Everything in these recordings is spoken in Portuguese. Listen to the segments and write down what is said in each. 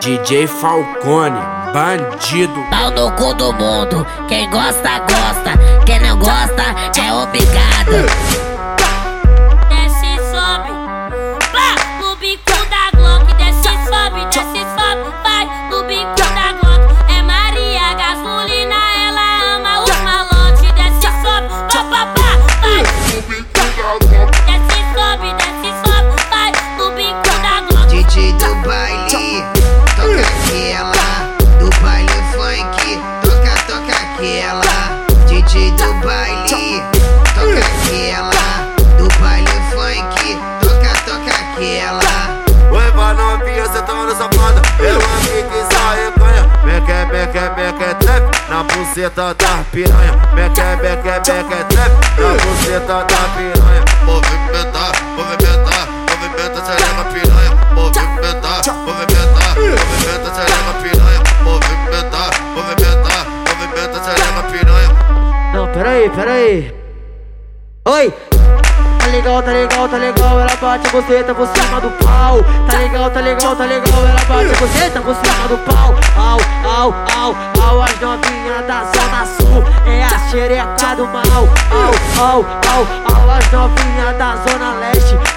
DJ Falcone, bandido. Pau no cu do mundo, quem gosta, gosta. Quem não gosta, é obrigado. Na buceta da piranha. Beque, beque, beque, trap na buceta da piranha. Movimentar, movimentar, movimenta, serena piranha. Movimentar, movimentar, movimenta, serena piranha. Movimentar, movimentar, movimenta, serena piranha. Peraí, peraí. Oi! Tá legal, tá legal, tá legal, ela bate você, tá por cima do pau. Tá legal, tá legal, tá legal, ela bate você, tá por cima do pau. Au, au, au, au, as novinhas da zona sul é a xereca do mal. Au, au, au, au, as novinhas da zona leste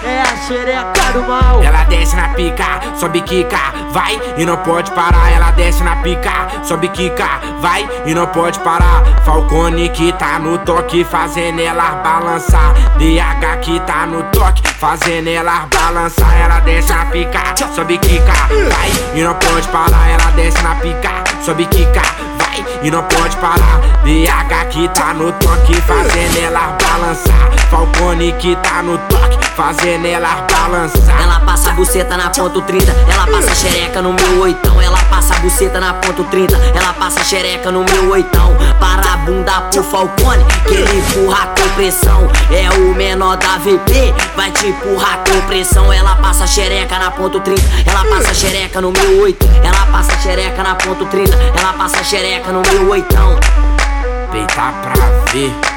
é a xereca do mal. Ela desce na pica, sobe quica, vai e não pode parar. Ela desce na pica, sobe quica, vai e não pode parar. Falcone que tá no toque, fazendo ela balançar. DH que tá no toque, fazendo ela balançar. Ela desce na pica, sobe quica, vai e não pode parar. Ela desce na pica, sobe quica, vai e não pode parar. DH que tá no toque, fazendo ela balançar. Falcone que tá no toque, fazendo ela balançar. Ela passa a buceta na ponto 30, ela passa xereca no meu oitão. Ela passa a buceta na ponto 30, ela passa xereca no meu oitão. Para a bunda pro Falcone, que ele empurra com pressão. É o menor da VP, vai te empurrar com pressão. Ela passa xereca na ponto 30, ela passa xereca no meu oito. Ela passa xereca na ponto 30, ela passa xereca no meu oitão. Peitar pra ver.